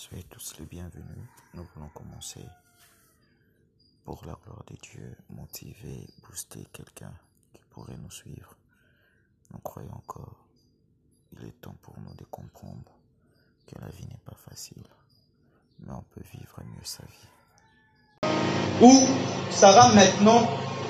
Soyez tous les bienvenus. Nous voulons commencer pour la gloire de Dieu, motiver, booster quelqu'un qui pourrait nous suivre. Nous croyons encore, il est temps pour nous de comprendre que la vie n'est pas facile, mais on peut vivre mieux sa vie. Où Sarah maintenant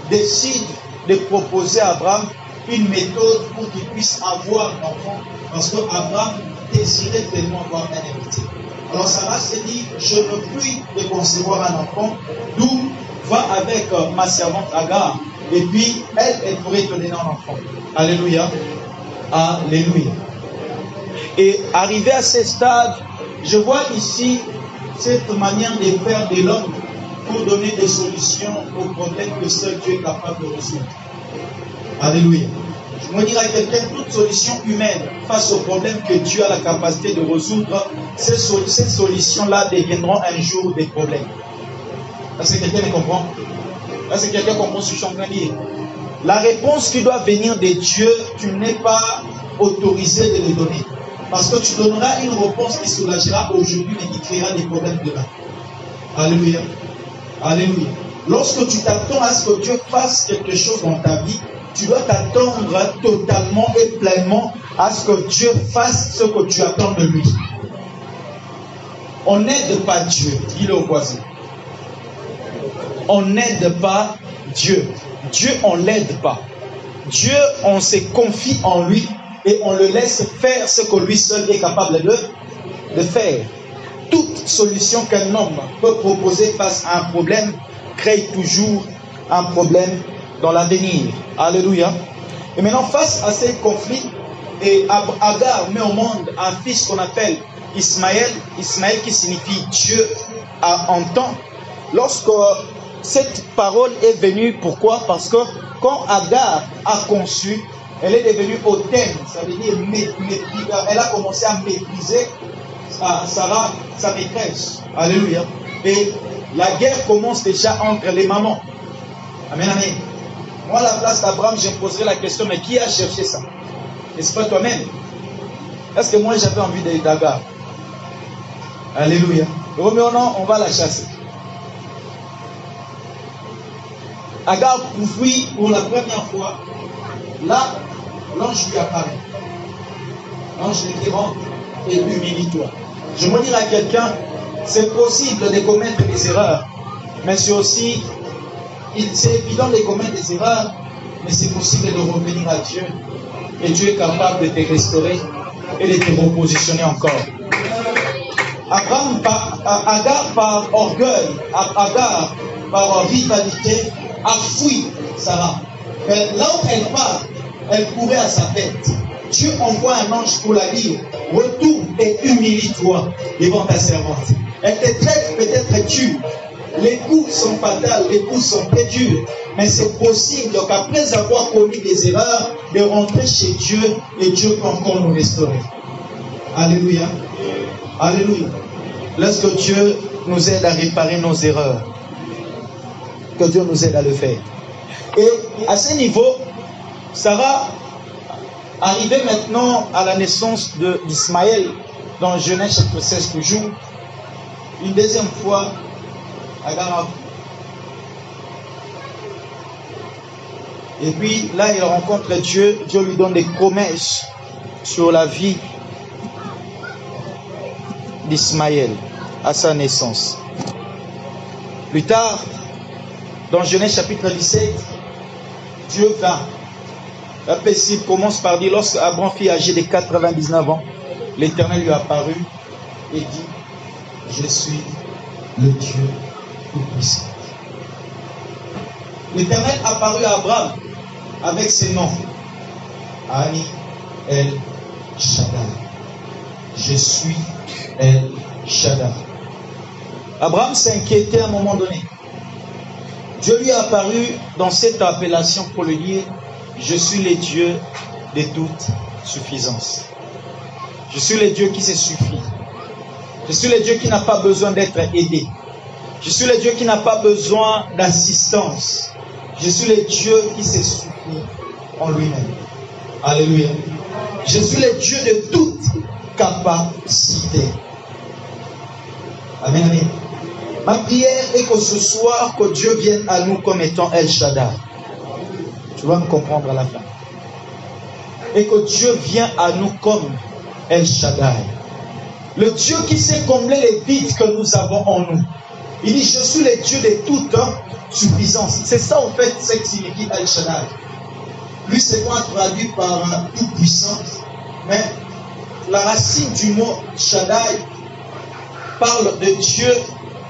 décide de proposer à Abraham une méthode pour qu'il puisse avoir un enfant, parce que Abraham désirait tellement avoir un héritier. Alors Sarah s'est dit, je ne puis de concevoir un enfant, d'où va avec euh, ma servante Agar, et puis elle, elle pourrait donner un enfant. Alléluia. Alléluia. Et arrivé à ce stade, je vois ici cette manière de faire de l'homme pour donner des solutions aux problèmes que seul Dieu est capable de résoudre. Alléluia. Je me dirais quelqu'un, toute solution humaine face aux problèmes que Dieu a la capacité de résoudre, ces, sol- ces solutions-là deviendront un jour des problèmes. Est-ce que quelqu'un comprend? Est-ce que quelqu'un comprend ce que je suis en train de dire? La réponse qui doit venir de Dieu, tu n'es pas autorisé de les donner. Parce que tu donneras une réponse qui soulagera aujourd'hui, mais qui créera des problèmes demain. Alléluia. Alléluia. Lorsque tu t'attends à ce que Dieu fasse quelque chose dans ta vie, tu dois t'attendre totalement et pleinement à ce que Dieu fasse ce que tu attends de lui. On n'aide pas Dieu, dis-le au voisin. On n'aide pas Dieu. Dieu, on l'aide pas. Dieu, on se confie en lui et on le laisse faire ce que lui seul est capable de, de faire. Toute solution qu'un homme peut proposer face à un problème crée toujours un problème dans l'avenir. Alléluia. Et maintenant, face à ces conflits, et Agar met au monde un fils qu'on appelle Ismaël, Ismaël qui signifie Dieu a entend. Lorsque cette parole est venue, pourquoi? Parce que quand Agar a conçu, elle est devenue hautaine, ça veut dire elle a commencé à mépriser sa- Sarah, sa maîtresse. Alléluia. Et la guerre commence déjà entre les mamans. Amen, amen. Moi, à la place d'Abraham, je poserai la question, mais qui a cherché ça? N'est-ce pas toi-même? Est-ce que moi, j'avais envie d'aller d'Agar Alléluia. Non, on va la chasser. Agar pouvait pour la première fois. Là, l'ange lui apparaît. L'ange lui dit rentre et humilie-toi. Je me dire à quelqu'un, c'est possible de commettre des erreurs, mais c'est aussi, c'est évident de commettre des erreurs, mais c'est possible de revenir à Dieu. Et Dieu est capable de te restaurer et de te repositionner encore. Abraham, par, Agar par orgueil, Agar par rivalité, a fui Sarah. Mais là où elle part, elle courait à sa tête. Dieu envoie un ange pour la dire, retourne et humilie-toi devant ta servante. Elle te traite peut-être dur. Les coups sont fatals, les coups sont très durs. Mais c'est possible, donc après avoir commis des erreurs, de rentrer chez Dieu et Dieu peut encore nous restaurer. Alléluia. Alléluia. Laisse que Dieu nous aide à réparer nos erreurs. Que Dieu nous aide à le faire. Et à ce niveau, Sarah, arrivée maintenant à la naissance d'Ismaël, dans Genèse chapitre 16 toujours, une deuxième fois, Et puis là, il rencontre Dieu. Dieu lui donne des promesses sur la vie d'Ismaël à sa naissance. Plus tard, dans Genèse chapitre 17, Dieu vint. La paisible commence par dire, lorsque Abraham fut âgé de 99 ans, l'Éternel lui apparut et dit, je suis le Dieu L'Éternel apparut à Abraham avec ses noms. Ani El Shaddai. Je suis El Shaddai. Abraham s'inquiétait à un moment donné. Dieu lui est apparu dans cette appellation pour lui dire, je suis le Dieu de toute suffisance. Je suis le Dieu qui se suffit. Je suis le Dieu qui n'a pas besoin d'être aidé. Je suis le Dieu qui n'a pas besoin d'assistance. Je suis le Dieu qui se suffit en lui-même. Alléluia. Je suis le Dieu de toute capacité. Amen, amen. Ma prière est que ce soir, que Dieu vienne à nous comme étant El Shaddai. Tu vas me comprendre à la fin. Et que Dieu vient à nous comme El Shaddai. Le Dieu qui sait combler les vides que nous avons en nous. Il dit, je suis le Dieu de toute suffisance. C'est ça, en fait, ce que signifie El Shaddai. Lui, c'est moi traduit par tout puissant. Mais la racine du mot Shaddai parle de Dieu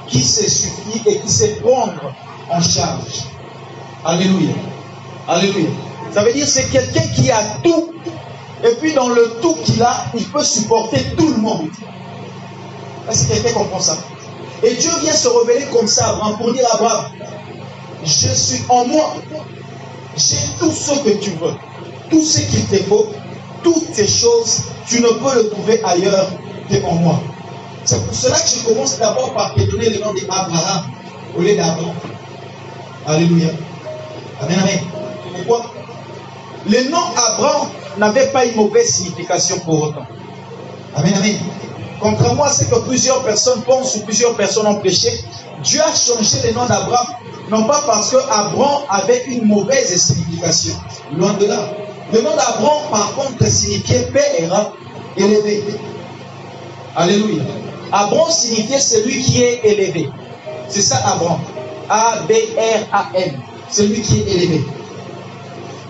qui se suffit et qui sait prendre en charge. Alléluia. Alléluia. Ça veut dire c'est quelqu'un qui a tout. Et puis dans le tout qu'il a, il peut supporter tout le monde. Est-ce que quelqu'un comprend ça? Et Dieu vient se révéler comme ça à Abraham pour dire à Abraham, je suis en moi. J'ai tout ce que tu veux. Tout ce qu'il te faut. Toutes ces choses, tu ne peux le trouver ailleurs qu'en moi. C'est pour cela que je commence d'abord par te donner le nom d'Abraham au lieu d'Abraham. Alléluia. Amen, amen. Pourquoi? Le nom Abraham n'avait pas une mauvaise signification pour autant. Amen, amen. Contrairement à ce que plusieurs personnes pensent ou plusieurs personnes ont prêché, Dieu a changé le nom d'Abraham, non pas parce que Abraham avait une mauvaise signification. Loin de là. Le nom d'Abraham, par contre, signifiait père élevé. Alléluia. Abraham signifiait celui qui est élevé. C'est ça Abraham. A-B-R-A-M. Celui qui est élevé.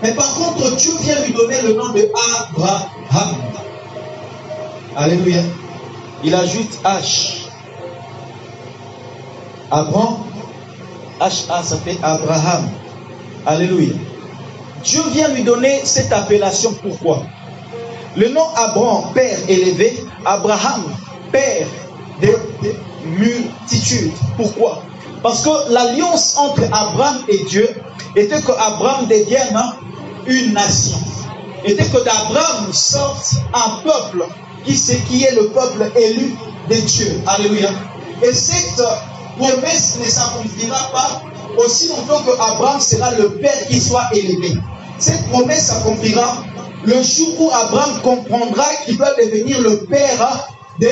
Mais par contre, Dieu vient lui donner le nom de Abraham. Alléluia. Il ajoute H. Abraham. H-A, ça fait Abraham. Alléluia. Dieu vient lui donner cette appellation. Pourquoi? Le nom Abraham, père élevé. Abraham, père des, multitudes. Pourquoi? Parce que l'alliance entre Abraham et Dieu était que Abraham devienne une nation. Était que d'Abraham sorte un peuple qui, qui est le peuple élu de Dieu. Alléluia. Et cette promesse ne s'accomplira pas aussi longtemps que Abraham sera le père qui soit élevé. Cette promesse s'accomplira le jour où Abraham comprendra qu'il doit devenir le père de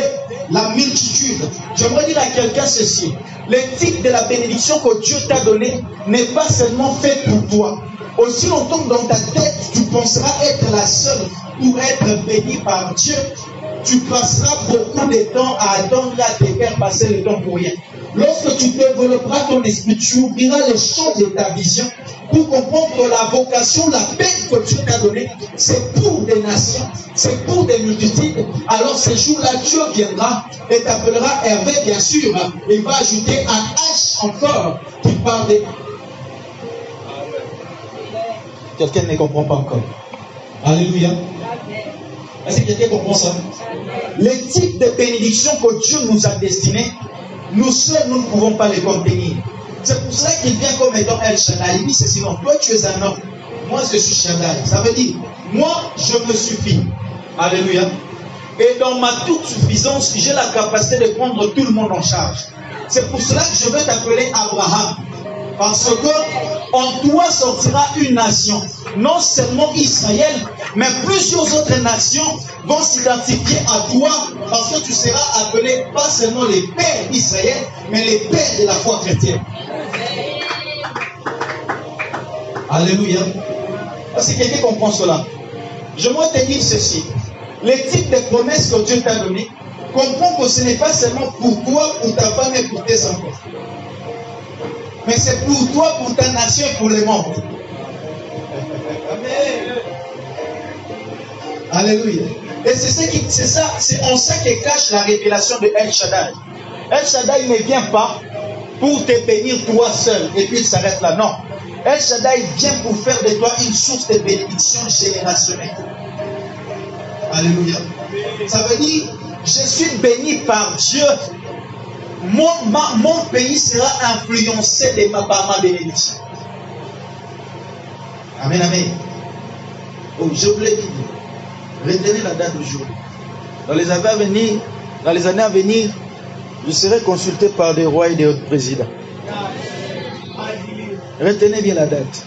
la multitude. J'aimerais dire à quelqu'un ceci. L'éthique de la bénédiction que Dieu t'a donnée n'est pas seulement faite pour toi. Aussi longtemps que dans ta tête, tu penseras être la seule pour être béni par Dieu, tu passeras beaucoup de temps à attendre à te faire passer le temps pour rien. Lorsque tu développeras ton esprit, tu ouvriras les champs de ta vision pour comprendre que la vocation, la paix que Dieu t'a donnée, c'est pour des nations, c'est pour des multitudes. Alors ce jour-là, Dieu viendra et t'appellera Hervé, bien sûr. Il va ajouter un H encore qui parle de... Quelqu'un ne comprend pas encore. Alléluia. Est-ce que comprend ça? Les types de bénédictions que Dieu nous a destinées, nous seuls, nous ne pouvons pas les contenir. C'est pour cela qu'il vient comme étant El Shaddai. Il dit ceci, non, toi tu es un homme, moi je suis Shaddai. Ça veut dire, moi je me suffis. Alléluia. Et dans ma toute suffisance, j'ai la capacité de prendre tout le monde en charge. C'est pour cela que je vais t'appeler Abraham. Parce que en toi sortira une nation. Non seulement Israël, mais plusieurs autres nations vont s'identifier à toi parce que tu seras appelé pas seulement les pères d'Israël, mais les pères de la foi chrétienne. Alléluia. Que quelqu'un comprend cela Je vais te dire ceci. Les types de promesses que Dieu t'a données, comprends que ce n'est pas seulement pour toi, pour ta femme et pour tes enfants mais c'est pour toi, pour ta nation et pour le monde. Alléluia. Et c'est ça, c'est en ça que cache la révélation de El Shaddai. El Shaddai ne vient pas pour te bénir toi seul et puis il s'arrête là. Non. El Shaddai vient pour faire de toi une source de bénédiction générationnelle. Alléluia. Ça veut dire, je suis béni par Dieu mon, pays sera influencé de ma, par ma bénédiction. Amen, amen. Oh, je voulais dire, retenez la date d'aujourd'hui. Dans les années à venir, dans les années à venir, je serai consulté par des rois et des autres présidents. Retenez bien la date.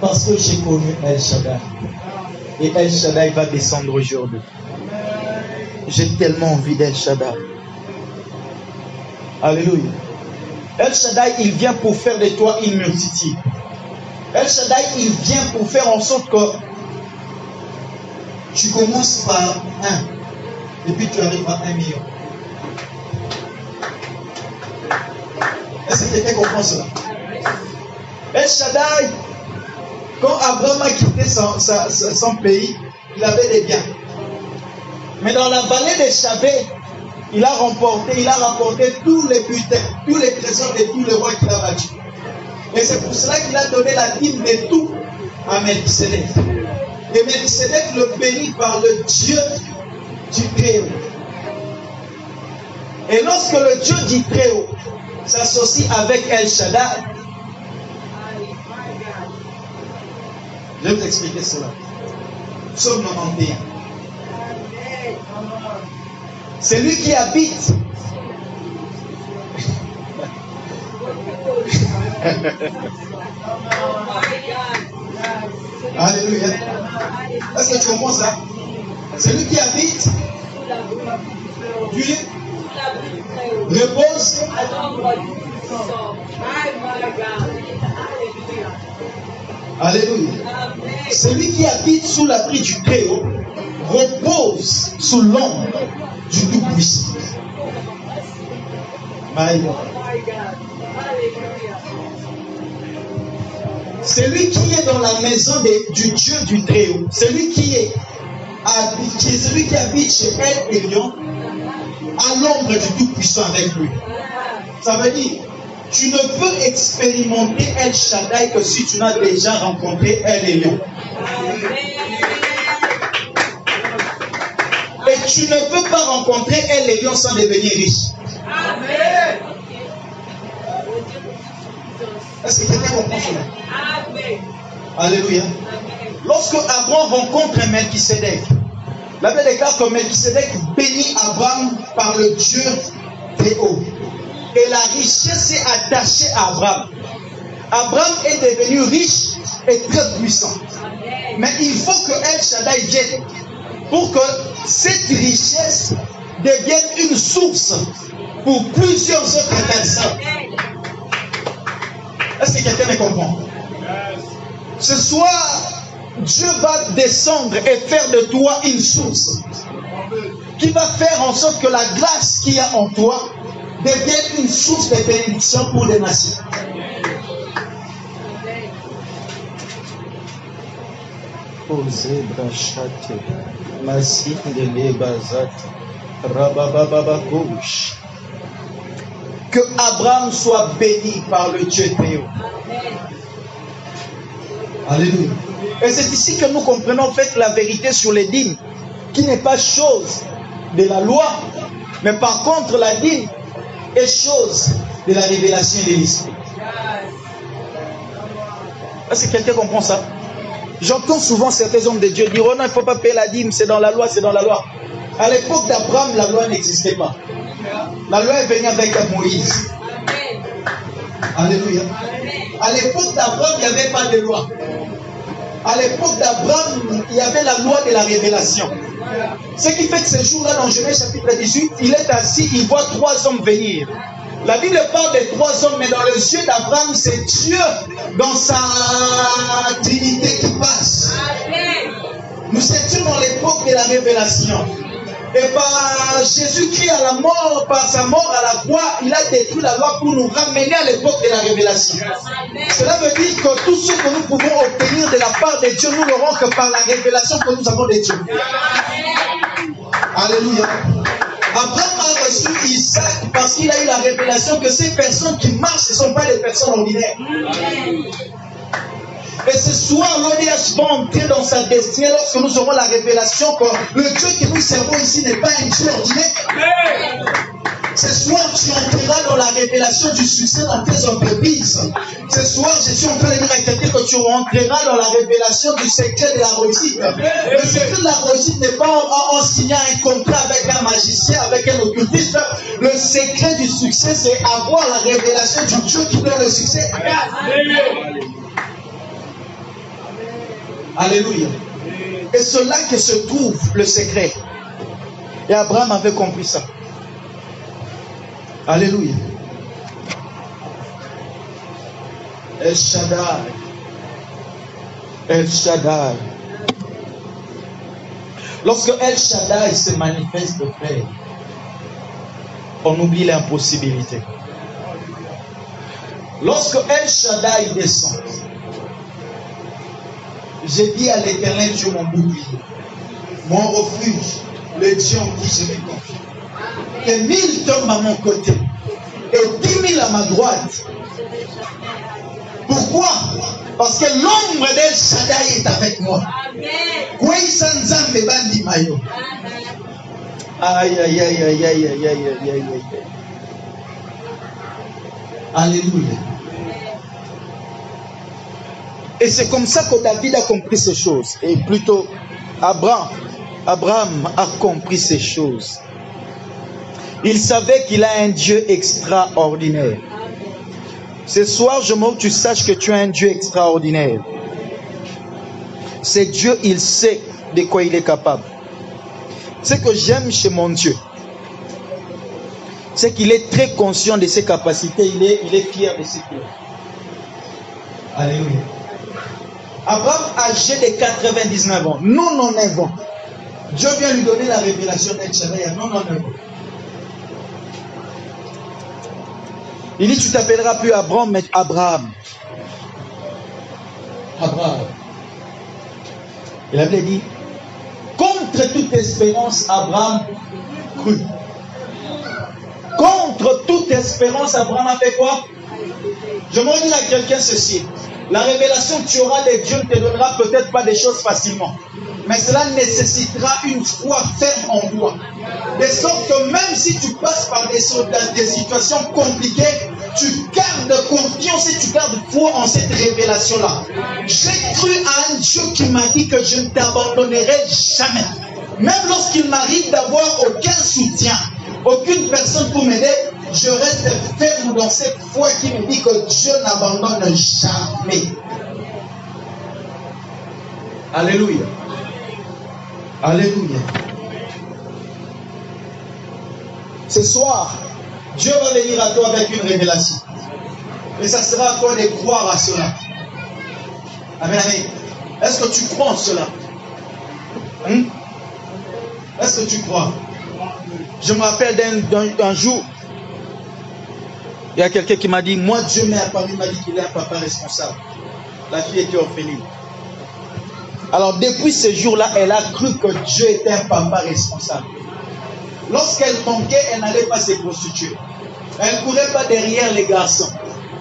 Parce que j'ai connu El Shaddai. Et El Shaddai va descendre aujourd'hui. J'ai tellement envie d'El Shaddai. Alléluia. El Shaddai, il vient pour faire de toi une multitude. El Shaddai, il vient pour faire en sorte que tu commences par un, et puis tu arrives à un million. Est-ce que quelqu'un comprend cela? El Shaddai, quand Abraham a quitté son, pays, il avait des biens. Mais dans la vallée de Chabé, il a remporté, il a rapporté tous les butins, tous les trésors de tous les rois qu'il a battus. Et c'est pour cela qu'il a donné la dîme de tout à Melchizedek. Et Melchizedek le bénit par le Dieu du Très-Haut. Et lorsque le Dieu du Très-Haut s'associe avec El Shaddai, je vais vous expliquer cela. Psaume 91. C'est lui qui habite. Alléluia. Est-ce que tu comprends ça? C'est lui qui habite, lui repose. Alléluia. Celui qui habite sous l'abri du Très-Haut repose sous l'ombre du Tout-Puissant. My God. Celui qui est dans la maison de- du Dieu du Très-Haut, celui qui est, habi- qui est celui qui habite chez El Elion, à l'ombre du Tout-Puissant avec lui. Ça veut dire, tu ne peux expérimenter El Shaddai que si tu n'as déjà rencontré El Elion. Et tu ne peux pas rencontrer El Elion sans devenir riche. Est-ce que quelqu'un comprend cela? Alléluia. Lorsque Abraham rencontre Melchisedec, la Bible déclare que Melchisedec bénit Abraham par le Dieu des hauts. Et la richesse s'est attachée à Abraham. Abraham est devenu riche et très puissant. Mais il faut que El Shaddai vienne pour que cette richesse devienne une source pour plusieurs autres personnes. Est-ce que quelqu'un me comprend? Ce soir, Dieu va descendre et faire de toi une source qui va faire en sorte que la grâce qu'il y a en toi devienne une source de bénédiction pour les nations. Que Abraham soit béni par le Dieu Théo. Alléluia. Et c'est ici que nous comprenons en fait la vérité sur les dîmes, qui n'est pas chose de la loi, mais par contre la dîme est chose de la révélation de l'esprit. Est-ce que quelqu'un comprend ça? J'entends souvent certains hommes de Dieu dire Oh non, il ne faut pas payer la dîme, c'est dans la loi, c'est dans la loi. À l'époque d'Abraham, la loi n'existait pas. La loi est venue avec Moïse. Alléluia. À l'époque d'Abraham, il n'y avait pas de loi. À l'époque d'Abraham, il y avait la loi de la révélation. Ce qui fait que ce jour-là, dans Genèse chapitre 18, il est assis, il voit trois hommes venir. La Bible parle des trois hommes, mais dans les yeux d'Abraham, c'est Dieu dans sa trinité qui passe. Nous étions dans l'époque de la révélation. Et par Jésus-Christ à la mort, par sa mort à la croix, il a détruit la loi pour nous ramener à l'époque de la révélation. Cela veut dire que tout ce que nous pouvons obtenir de la part de Dieu, nous l'aurons que par la révélation que nous avons de Dieu. Alléluia. Abraham a reçu Isaac parce qu'il a eu la révélation que ces personnes qui marchent ne sont pas des personnes ordinaires. Et ce soir, l'ODH va entrer dans sa destinée lorsque nous aurons la révélation que le Dieu que nous servons ici n'est pas un Dieu ordinaire. Ce soir, tu entreras dans la révélation du succès dans tes entreprises. Ce soir, je suis en train de dire à quelqu'un que tu entreras dans la révélation du secret de la réussite. Le secret de la réussite n'est pas en, en signant un contrat avec un magicien, avec un occultiste. Le secret du succès, c'est avoir la révélation du Dieu qui donne le succès. Alléluia. Et c'est là que se trouve le secret. Et Abraham avait compris ça. Alléluia. El Shaddai. El Shaddai. Lorsque El Shaddai se manifeste, frère, on oublie l'impossibilité. Lorsque El Shaddai descend, j'ai dit à l'éternel Dieu mon bouclier, mon refuge, le Dieu en qui je me confie. Que mille tombent à mon côté et dix mille à ma droite. Pourquoi? Parce que l'ombre d'El Shaddai est avec moi. Aïe, aïe, aïe, aïe, aïe, aïe, aïe, aïe, aïe, aïe. Alléluia. Et c'est comme ça que David a compris ces choses. Et plutôt, Abraham, Abraham a compris ces choses. Il savait qu'il a un Dieu extraordinaire. Ce soir, je veux que tu saches que tu as un Dieu extraordinaire. C'est Dieu, il sait de quoi il est capable. Ce que j'aime chez mon Dieu, c'est qu'il est très conscient de ses capacités, il est, il est fier de ses Alléluia. Abraham, âgé de 99 ans, non non ans, Dieu vient lui donner la révélation d'El Shaddai non non ans. Il dit, tu t'appelleras plus Abraham, mais Abraham. Abraham. Il avait dit, contre toute espérance, Abraham crut. Contre toute espérance, Abraham a fait quoi? Je m'en dis à quelqu'un ceci. La révélation que tu auras de Dieu ne te donnera peut-être pas des choses facilement. Mais cela nécessitera une foi ferme en toi. De sorte que même si tu passes par des, des situations compliquées, tu gardes confiance et tu gardes foi en cette révélation-là. J'ai cru à un Dieu qui m'a dit que je ne t'abandonnerai jamais. Même lorsqu'il m'arrive d'avoir aucun soutien, aucune personne pour m'aider, je reste ferme dans cette foi qui me dit que Dieu n'abandonne jamais. Alléluia. Alléluia. Ce soir, Dieu va venir à toi avec une révélation. Et ça sera à toi de croire à cela. Amen, amen. Est-ce que tu crois cela? Hmm? Est-ce que tu crois? Je me rappelle d'un jour, il y a quelqu'un qui m'a dit, moi Dieu m'a apparu, m'a dit qu'il est un papa responsable. La fille était orpheline. Alors depuis ce jour-là, elle a cru que Dieu était un papa responsable. Lorsqu'elle manquait, elle n'allait pas se prostituer. Elle ne courait pas derrière les garçons.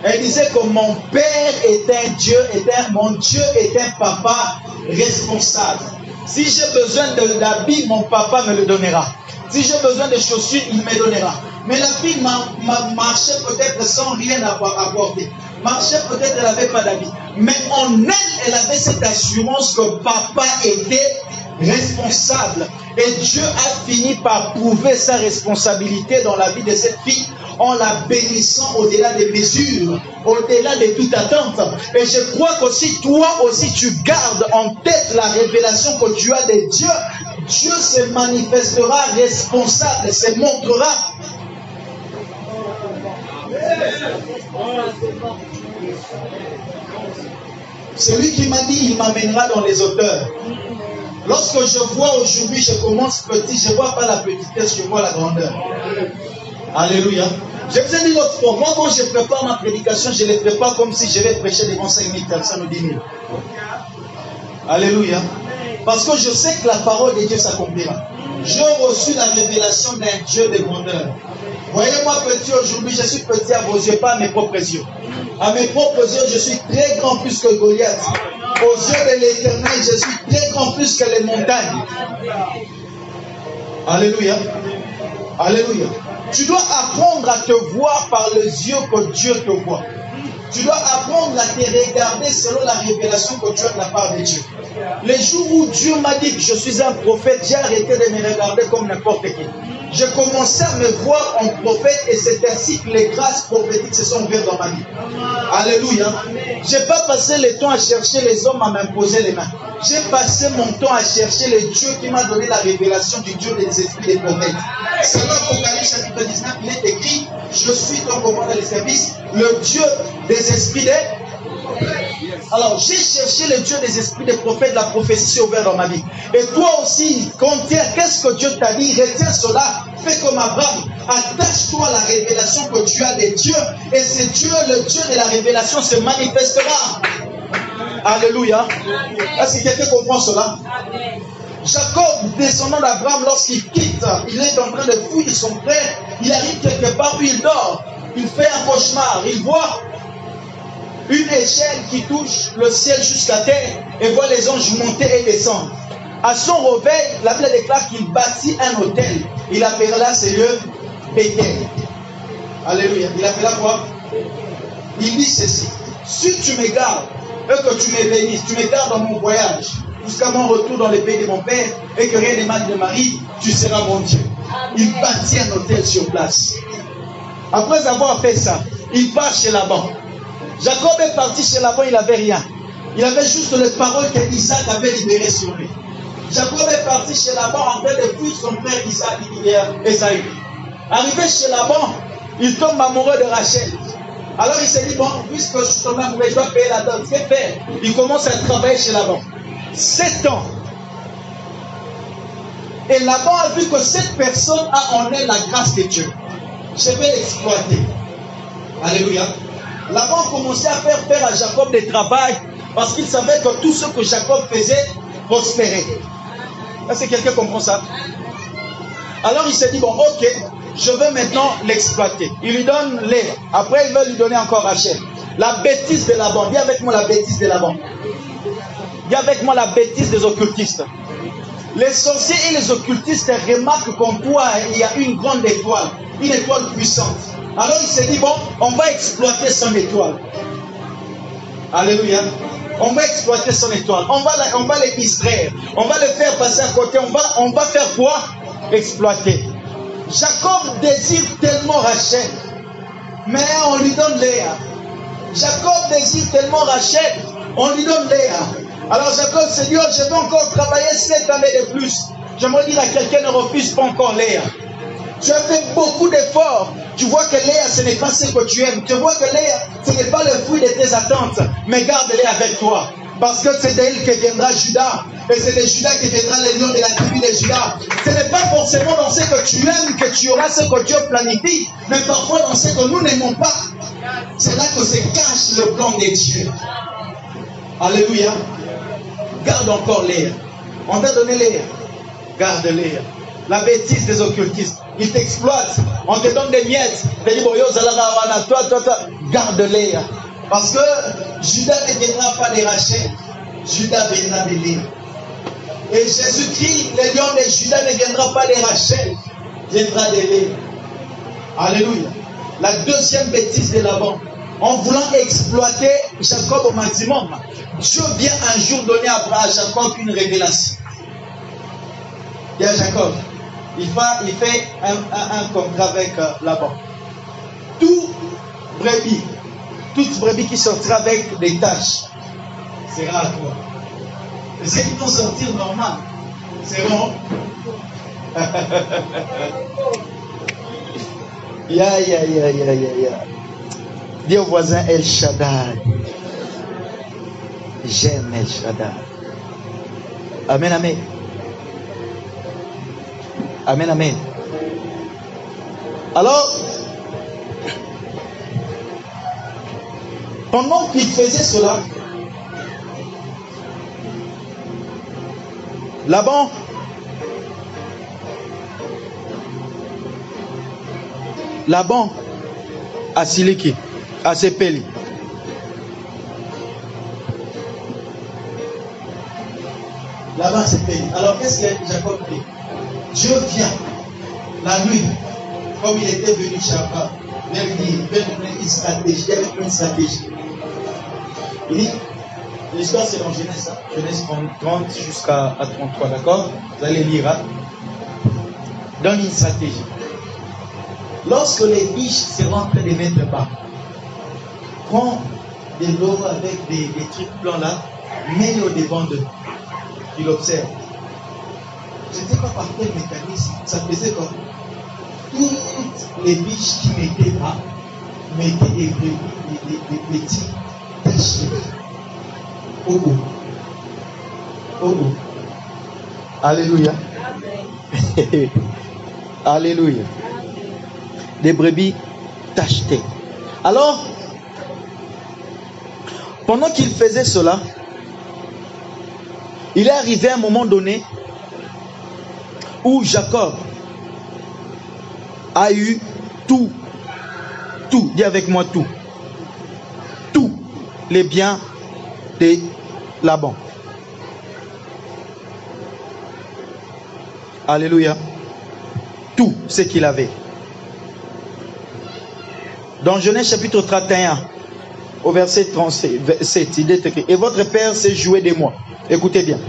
Elle disait que mon père est un Dieu, un, mon Dieu est un papa responsable. Si j'ai besoin d'habits, mon papa me le donnera. Si j'ai besoin de chaussures, il me donnera. Mais la fille marchait peut-être sans rien avoir apporté. Marchait peut-être, elle n'avait pas d'habits. Mais en elle, elle avait cette assurance que papa était responsable. Et Dieu a fini par prouver sa responsabilité dans la vie de cette fille en la bénissant au-delà des mesures, au-delà de toute attente. Et je crois qu'aussi toi aussi tu gardes en tête la révélation que tu as de Dieu. Dieu se manifestera responsable, se montrera. Celui qui m'a dit, il m'amènera dans les auteurs. Lorsque je vois aujourd'hui, je commence petit, je ne vois pas la petitesse, je vois la grandeur. Alléluia. Je vous ai dit l'autre fois, moi quand je prépare ma prédication, je ne les prépare comme si je vais prêcher devant 5 000 personnes ou 10 000. Alléluia. Parce que je sais que la parole de Dieu s'accomplira. J'ai reçu la révélation d'un Dieu de grandeur. Voyez-moi petit aujourd'hui, je suis petit à vos yeux, pas à mes propres yeux. À mes propres yeux, je suis très grand plus que Goliath. Aux yeux de l'éternel, je suis très grand plus que les montagnes. Alléluia. Alléluia. Tu dois apprendre à te voir par les yeux que Dieu te voit. Tu dois apprendre à te regarder selon la révélation que tu as de la part de Dieu. Les jours où Dieu m'a dit que je suis un prophète, j'ai arrêté de me regarder comme n'importe qui. Je commençais à me voir en prophète et c'est ainsi que les grâces prophétiques se sont ouvertes dans ma vie. Alléluia. J'ai pas passé le temps à chercher les hommes à m'imposer les mains. J'ai passé mon temps à chercher le Dieu qui m'a donné la révélation du Dieu des esprits des prophètes. Selon Apocalypse chapitre 19, il est écrit, je suis ton commandant des services, le Dieu des esprits des alors, j'ai cherché le Dieu des esprits des prophètes, la prophétie s'est ouverte dans ma vie. Et toi aussi, contiens, qu'est-ce que Dieu t'a dit? Retiens cela, fais comme Abraham. Attache-toi à la révélation que tu as des dieux. Et c'est Dieu, le Dieu de la révélation, se manifestera. Alléluia. Est-ce que quelqu'un comprend cela? Jacob, descendant d'Abraham, lorsqu'il quitte, il est en train de fuir son frère. Il arrive quelque part où il dort. Il fait un cauchemar. Il voit une échelle qui touche le ciel jusqu'à terre et voit les anges monter et descendre. À son réveil, la Bible déclare qu'il bâtit un hôtel. Il appellera ce lieu Bethel. Alléluia. Il appellera quoi? Il dit ceci. Si tu me gardes et que tu me bénisses, tu me gardes dans mon voyage jusqu'à mon retour dans le pays de mon père et que rien ne mal ne m'arrive, tu seras mon Dieu. Il bâtit un hôtel sur place. Après avoir fait ça, il part chez Laban. Jacob est parti chez Laban, il n'avait rien. Il avait juste les paroles qu'Isaac avait libérées sur lui. Jacob est parti chez Laban en train de fuir son frère Isaac, Esaü. Arrivé chez Laban, il tombe amoureux de Rachel. Alors il s'est dit, bon, puisque je suis tombé amoureux, je dois payer la dot. Que faire? Il commence à travailler chez Laban. Sept ans. Et Laban a vu que cette personne a en elle la grâce de Dieu. Je vais l'exploiter. Alléluia. Laban commençait à faire faire à Jacob des travail parce qu'il savait que tout ce que Jacob faisait prospérait. Est-ce que quelqu'un comprend ça? Alors il s'est dit, bon, ok, je veux maintenant l'exploiter. Il lui donne l'air. Après, il veut lui donner encore Rachel. La bêtise de Laban. Viens avec moi la bêtise de Laban. Viens avec moi la bêtise des occultistes. Les sorciers et les occultistes remarquent qu'en toi, il y a une grande étoile, une étoile puissante. Alors il s'est dit, bon, on va exploiter son étoile. Alléluia. On va exploiter son étoile. On va, on va les distraire. On va le faire passer à côté. On va, on faire quoi? Exploiter. Jacob désire tellement Rachel. Mais on lui donne Léa. Jacob désire tellement Rachel. On lui donne Léa. Alors Jacob s'est dit, oh, je vais encore travailler sept années de plus. J'aimerais dire à quelqu'un ne refuse pas encore Léa. Tu as fait beaucoup d'efforts. Tu vois que Léa, ce n'est pas ce que tu aimes. Tu vois que Léa, ce n'est pas le fruit de tes attentes. Mais garde-les avec toi. Parce que c'est d'elle que viendra Judas. Et c'est de Judas que viendra le lion de la tribu de Judas. Ce n'est pas forcément dans ce que tu aimes que tu auras ce que Dieu planifie. Mais parfois dans ce que nous n'aimons pas. C'est là que se cache le plan de Dieu. Alléluia. Garde encore Léa. On t'a donné Léa. Garde Léa. La bêtise des occultistes. Ils t'exploitent. On te donne des miettes. Toi, toi, toi. Garde-les. Parce que Judas ne viendra pas de Rachel. Judas viendra de Léa. Et Jésus-Christ, le lion de Judas ne viendra pas de Rachel. Viendra de Léa. Alléluia. La deuxième bêtise de Laban. En voulant exploiter Jacob au maximum, Dieu vient un jour donner à Jacob une révélation. Il y a Jacob, il, va, il fait un, contrat avec euh, Laban. Tout brebis, toute brebis qui sortira avec des tâches sera à toi. Et ceux qui vont sortir normal seront. ya, ya, ya, ya, ya, ya. Dis au voisin El Shaddai. J'aime El Shaddai. Amen, amen. Amen, amen. Alors, pendant qu'il faisait cela, Laban Laban a Siliki, a Sepeli. Laban a Sepeli. Alors qu'est-ce que Jacob dit? Dieu vient la nuit, comme il était venu lui dire, il veut une stratégie, une stratégie. Il dit, L'histoire, c'est dans Genèse, hein. Genèse 30, jusqu'à 33, d'accord? Vous allez lire. Hein? Donne une stratégie. Lorsque les biches seront en train de mettre bas, prends de l'eau avec des, trucs blancs là, mets-le au devant d'eux. Il observe. Je ne sais pas par quel mécanisme, ça faisait quoi? Toutes les biches qui mettaient bas mettaient des, des, petits taches au bout. Au bout. Alléluia. Alléluia. Des brebis tachetées. Alors, pendant qu'il faisait cela, il est arrivé à un moment donné où Jacob a eu tout, tout, dis avec moi tout, tous les biens de Laban. Alléluia. Tout ce qu'il avait. Dans Genèse chapitre 31, au verset 37, il est écrit, et votre père s'est joué de moi. Écoutez bien.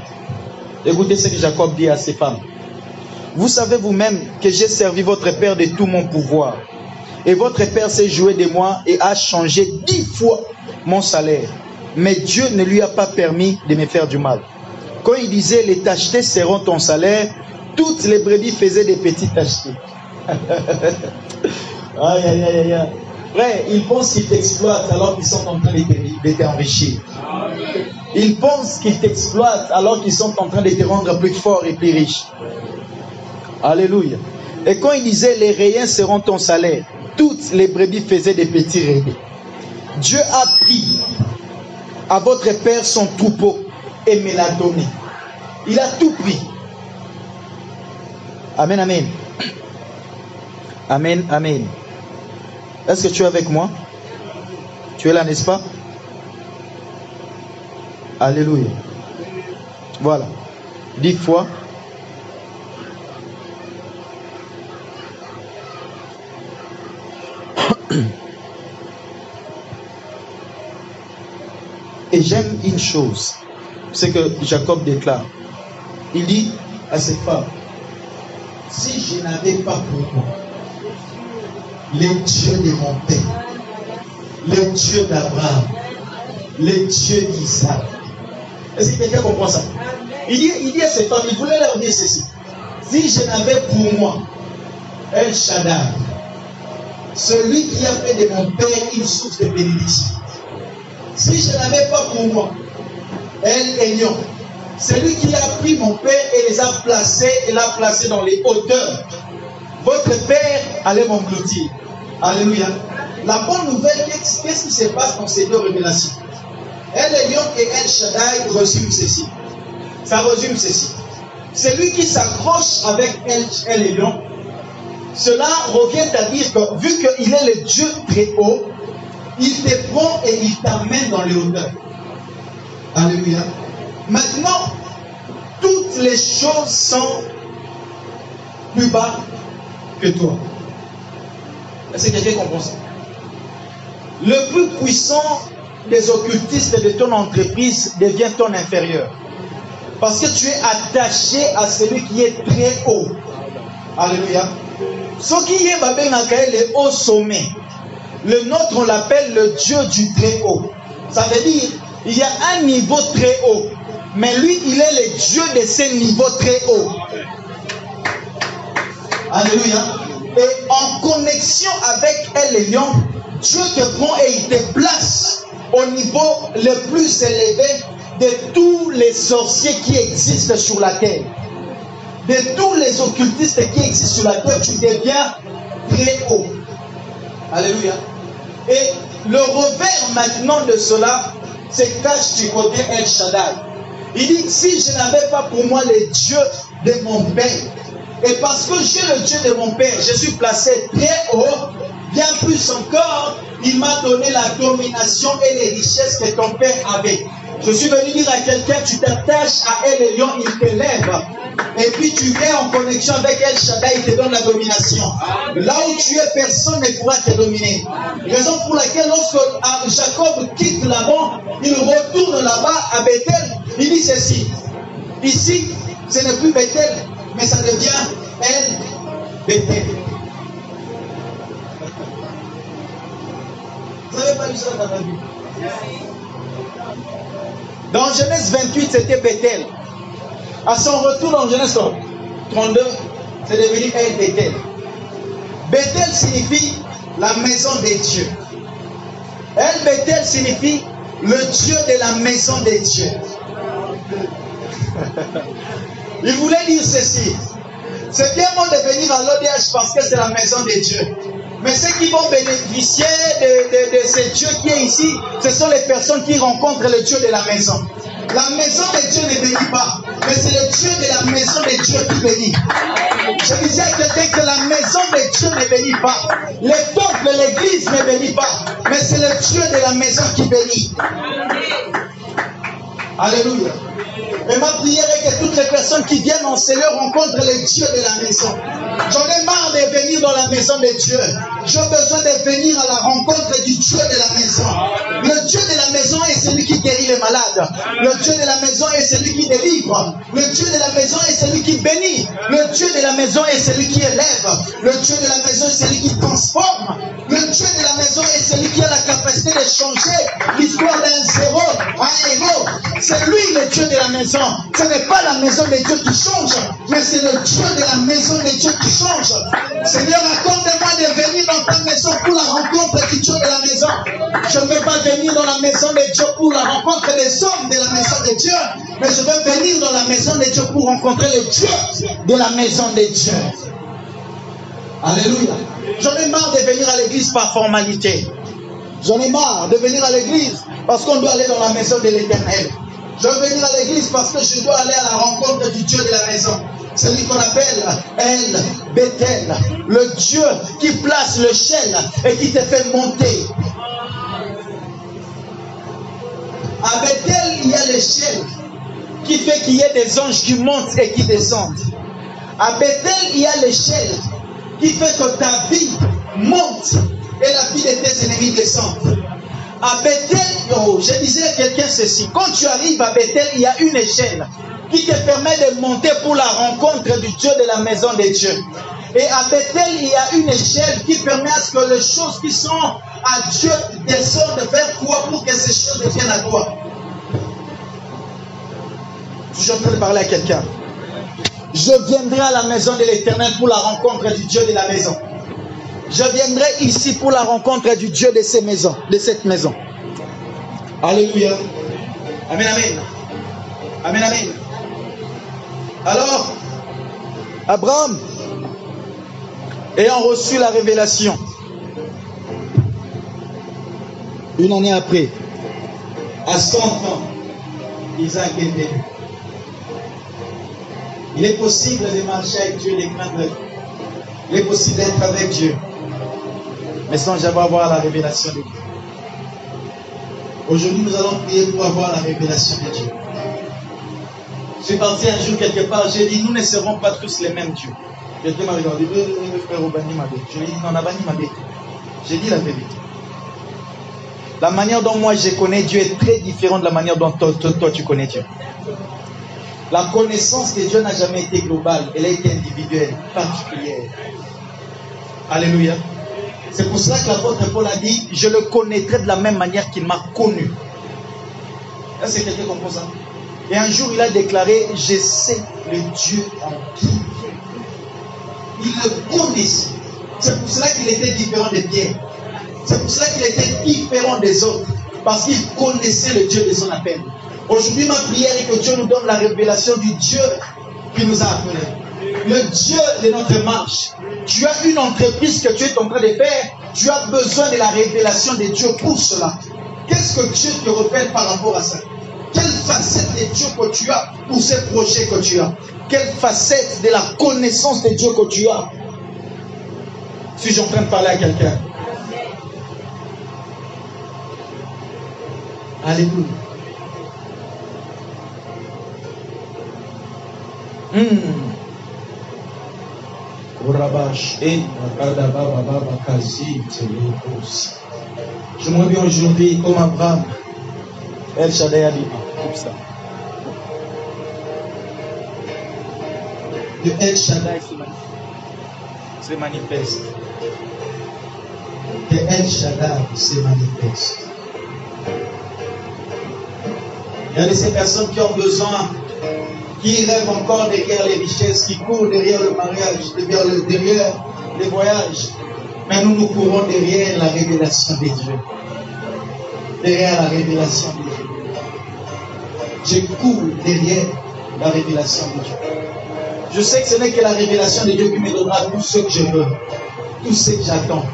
Écoutez ce que Jacob dit à ses femmes. Vous savez vous-même que j'ai servi votre père de tout mon pouvoir. Et votre père s'est joué de moi et a changé dix fois mon salaire. Mais Dieu ne lui a pas permis de me faire du mal. Quand il disait les tachetés seront ton salaire, toutes les brebis faisaient des petits tachetés. aïe, aïe, aïe, aïe. Frère, ils pensent qu'ils t'exploitent alors qu'ils sont en train de t'enrichir. Ils pensent qu'ils t'exploitent alors qu'ils sont en train de te rendre plus fort et plus riche. Alléluia. Et quand il disait les rayons seront ton salaire, toutes les brebis faisaient des petits rayons. Dieu a pris à votre père son troupeau et me l'a donné. Il a tout pris. Amen, amen. Amen, amen. Est-ce que tu es avec moi? Tu es là, n'est-ce pas? Alléluia. Voilà. Dix fois. Et j'aime une chose, c'est que Jacob déclare. Il dit à ses femmes, si je n'avais pas pour moi les dieux de mon père, les dieux d'Abraham, les dieux d'Isaac. Est-ce que quelqu'un comprend ça? Il dit, il dit à ses femmes, il voulait leur dire ceci. Si je n'avais pour moi un Shaddai, celui qui a fait de mon père une source de bénédiction, si je n'avais pas pour moi El Elion, celui qui a pris mon père et les a placés et l'a placé dans les hauteurs, votre père allait m'engloutir. Alléluia. La bonne nouvelle, qu'est-ce qui se passe dans ces deux révélations? El Elion et El Shaddai résument ceci. Ça résume ceci. Celui qui s'accroche avec El, El Elion, cela revient à dire que vu qu'il est le Dieu très haut, il te prend et il t'amène dans les hauteurs. Alléluia. Maintenant, toutes les choses sont plus bas que toi. Est-ce que quelqu'un comprend ça? Le plus puissant des occultistes de ton entreprise devient ton inférieur. Parce que tu es attaché à celui qui est très haut. Alléluia. Ce qui est le haut sommet. Le nôtre, on l'appelle le Dieu du très haut. Ça veut dire, il y a un niveau très haut. Mais lui, il est le Dieu de ce niveau très haut. Alléluia. Et en connexion avec El Lion, Dieu te prend et il te place au niveau le plus élevé de tous les sorciers qui existent sur la terre. De tous les occultistes qui existent sur la terre, tu deviens très haut. Alléluia. Et le revers maintenant de cela se cache du côté El Shaddai. Il dit, si je n'avais pas pour moi les dieux de mon père, et parce que j'ai le Dieu de mon père, je suis placé très haut, bien plus encore, il m'a donné la domination et les richesses que ton père avait. Je suis venu dire à quelqu'un, tu t'attaches à elle et lion, il t'élève. Et puis tu viens en connexion avec elle, Shaddai, il te donne la domination. Là où tu es, personne ne pourra te dominer. Raison pour laquelle lorsque ah, Jacob quitte là-bas, il retourne là-bas à Bethel, il dit ceci. Ici, ce n'est plus Bethel, mais ça devient elle, Bethel. Vous n'avez pas lu ça dans la Bible? Dans Genèse 28, c'était Bethel. À son retour dans Genèse 32, c'est devenu El Bethel. Bethel signifie la maison des dieux. El Bethel signifie le Dieu de la maison des dieux. Il voulait dire ceci. C'est bien bon de venir à l'ODH parce que c'est la maison des dieux. Mais ceux qui vont bénéficier de, de, ce Dieu qui est ici, ce sont les personnes qui rencontrent le Dieu de la maison. La maison de Dieu ne bénit pas, mais c'est le Dieu de la maison de Dieu qui bénit. Je disais à quelqu'un que la maison de Dieu ne bénit pas. Le temple, l'église ne bénit pas, mais c'est le Dieu de la maison qui bénit. Alléluia. Et ma prière est que toutes les personnes qui viennent en Seigneur rencontrent les dieux de la maison. J'en ai marre de venir dans la maison de Dieu. J'ai besoin de venir à la rencontre du Dieu de la maison. Le Dieu de la maison est celui qui guérit les malades. Le Dieu de la maison est celui qui délivre. Le Dieu de la maison est celui qui bénit. Le Dieu de la maison est celui qui élève. Le Dieu de la maison est celui qui transforme. Le Dieu de la maison est celui qui a la capacité de changer l'histoire d'un zéro à un héros. C'est lui le Dieu de la maison. Ce n'est pas la maison de Dieu qui change, mais c'est le Dieu de la maison de Dieu qui change. Seigneur, accorde-moi de venir dans ta maison pour la rencontre du Dieu de la maison. Je ne veux pas venir dans la maison de Dieu pour la rencontre des hommes de la maison de Dieu, mais je veux venir dans la maison de Dieu pour rencontrer le Dieu de la maison de Dieu. Alléluia. J'en ai marre de venir à l'église par formalité. J'en ai marre de venir à l'église parce qu'on doit aller dans la maison de l'éternel. Je veux venir à l'église parce que je dois aller à la rencontre du Dieu de la maison. Celui qu'on appelle El Bethel, le Dieu qui place le chêne et qui te fait monter. À Bethel, il y a l'échelle qui fait qu'il y ait des anges qui montent et qui descendent. À Bethel, il y a l'échelle qui fait que ta vie monte et la vie de tes ennemis descend. À Bethel, je disais à quelqu'un ceci. Quand tu arrives à Bethel, il y a une échelle qui te permet de monter pour la rencontre du Dieu de la maison des dieux. Et à Bethel, il y a une échelle qui permet à ce que les choses qui sont à Dieu descendent vers toi pour que ces choses deviennent à toi. Je suis en train de parler à quelqu'un. Je viendrai à la maison de l'éternel pour la rencontre du Dieu de la maison. Je viendrai ici pour la rencontre du Dieu de ces maisons, de cette maison. Alléluia. Amen, amen. Amen, amen. Alors, Abraham, ayant reçu la révélation, une année après, à 100 ans, Isaac est venu. Il est possible de marcher avec Dieu, de craindre. Il est possible d'être avec Dieu mais sans jamais avoir la révélation de Dieu. Aujourd'hui, nous allons prier pour avoir la révélation de Dieu. Suis parti un jour quelque part, j'ai dit, nous ne serons pas tous les mêmes dieux. Quelqu'un m'a regardé, le frère Obani m'a dit, je lui ai dit, non, Abani m'a dit. J'ai dit la vérité. La manière dont moi je connais Dieu est très différente de la manière dont toi, toi, toi tu connais Dieu. La connaissance de Dieu n'a jamais été globale, elle a été individuelle, particulière. Alléluia. C'est pour cela que l'apôtre Paul a dit, je le connaîtrai de la même manière qu'il m'a connu. Là, c'est quelqu'un comprend ça? Et un jour, il a déclaré, je sais le Dieu en qui. Il le connaissait. C'est pour cela qu'il était différent des Pierre. C'est pour cela qu'il était différent des autres. Parce qu'il connaissait le Dieu de son appel. Aujourd'hui, ma prière est que Dieu nous donne la révélation du Dieu qui nous a appelés le Dieu de notre marche. Tu as une entreprise que tu es en train de faire. Tu as besoin de la révélation de Dieu pour cela. Qu'est-ce que Dieu te révèle par rapport à ça? Quelle facette de Dieu que tu as pour ces projets que tu as? Quelle facette de la connaissance de Dieu que tu as? Suis-je en train de parler à quelqu'un Alléluia. Mmh. Telekos. J'aimerais bien aujourd'hui, comme Abraham, El Shaddai a dit, ça. El Shaddai. Se manifeste. Le El Shaddai se manifeste. Il y a de ces personnes qui ont besoin, qui rêvent encore derrière les richesses, qui courent derrière le mariage, derrière, le- derrière les voyages. Mais nous, nous courons derrière la révélation des dieux. Derrière la révélation des dieux. Je cours derrière la révélation de Dieu. Je sais que ce n'est que la révélation de Dieu qui me donnera tout ce que je veux, tout ce que j'attends.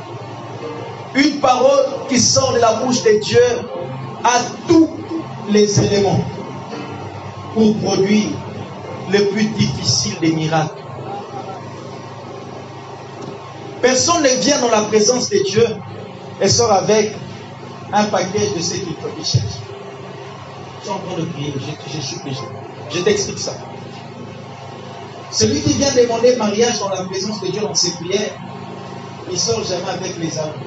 Une parole qui sort de la bouche de Dieu a tous les éléments pour produire le plus difficile des miracles. Personne ne vient dans la présence de Dieu et sort avec un paquet de ce qu'il faut qu'il cherche. Je suis en train de prier, je, suis péché. Je t'explique ça. Celui qui vient demander mariage dans la présence de Dieu dans ses prières, il sort jamais avec les armes.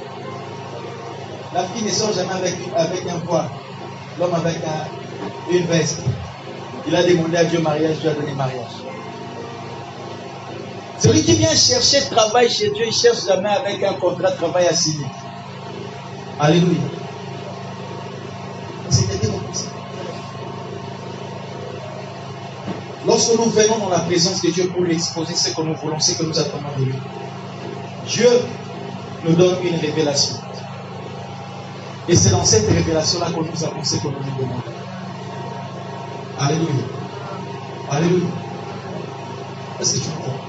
La fille ne sort jamais avec, avec un poids. L'homme avec un- une veste. Il a demandé à Dieu mariage, Dieu a donné mariage. Celui qui vient chercher travail chez Dieu, il cherche jamais avec un contrat de travail à signer. Alléluia. Lorsque nous venons dans la présence de Dieu pour lui exposer ce que nous voulons, ce que nous attendons de lui, Dieu nous donne une révélation. Et c'est dans cette révélation-là que nous avons ce que nous lui demandons. Alléluia. Alléluia. Est-ce que tu comprends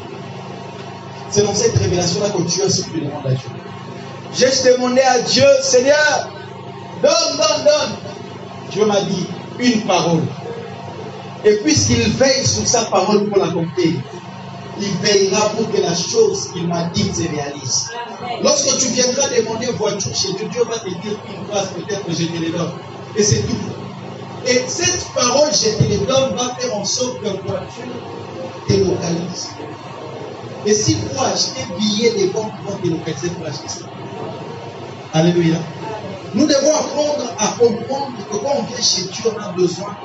C'est dans cette révélation-là que tu as ce que tu demandes à Dieu. J'ai demandé à Dieu, Seigneur, donne, donne, donne. Dieu m'a dit une parole. Et puisqu'il veille sur sa parole pour l'accomplir, il veillera pour que la chose qu'il m'a dite se réalise. Lorsque tu viendras demander voiture chez Dieu, Dieu va te dire une phrase, peut-être que je te le donne. Et c'est tout. Et cette parole, je te le donne, va faire en sorte que la voiture te. Et s'il faut acheter billet de banque, vont te localiser pour acheter. Alléluia. Nous devons apprendre à comprendre que quand on vient chez Dieu, on a besoin,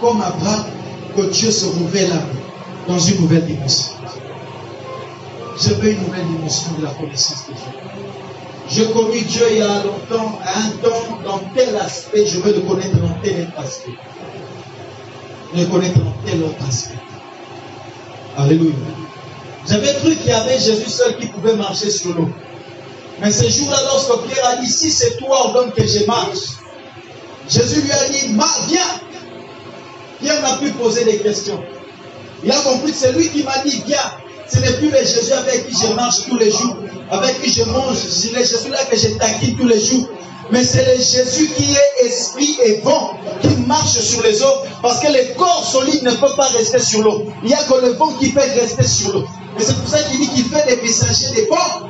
comme Abraham, que Dieu se nous dans une nouvelle dimension. Je veux une nouvelle dimension de la connaissance de Dieu. J'ai connu Dieu il y a longtemps, à un temps, dans tel aspect, je veux le connaître dans tel autre aspect. Le connaître dans tel autre aspect. Alléluia. J'avais cru qu'il y avait Jésus seul qui pouvait marcher sur l'eau. Mais ce jour-là, lorsque Pierre a dit, si c'est toi, ordonne que je marche. Jésus lui a dit, viens. Pierre n'a plus posé des questions. Il a compris que c'est lui qui m'a dit, viens. Ce n'est plus le Jésus avec qui je marche tous les jours, avec qui je mange. C'est le Jésus-là que je taquine tous les jours. Mais c'est le Jésus qui est esprit et vent, qui marche sur les eaux. Parce que le corps solide ne peut pas rester sur l'eau. Il n'y a que le vent qui peut rester sur l'eau. Et c'est pour ça qu'il dit qu'il fait des messagers des vents.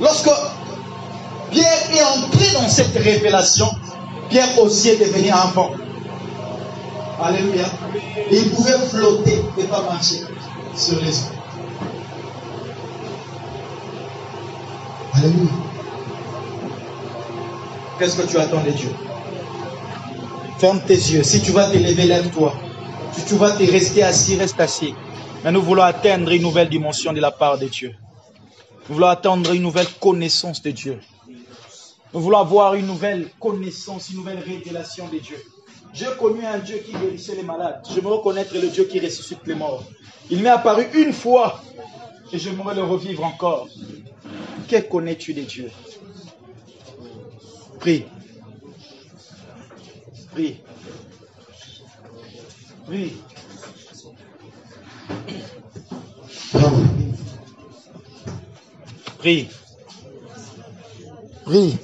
Lorsque Pierre est entré dans cette révélation, Pierre aussi est devenu un vent. Alléluia. Et il pouvait flotter et pas marcher sur les eaux. Qu'est-ce que tu attends de Dieu? Ferme tes yeux. Si tu vas te lever, lève-toi. Si tu vas te rester assis, reste assis. Mais nous voulons atteindre une nouvelle dimension de la part de Dieu. Nous voulons atteindre une nouvelle connaissance de Dieu. Nous voulons avoir une nouvelle connaissance, une nouvelle révélation de Dieu. J'ai connu un Dieu qui guérissait les malades. Je veux reconnaître le Dieu qui ressuscite les morts. Il m'est apparu une fois et j'aimerais le revivre encore. Que connais-tu de Dieu? Prie. Prie. Prie. Prie. Prie.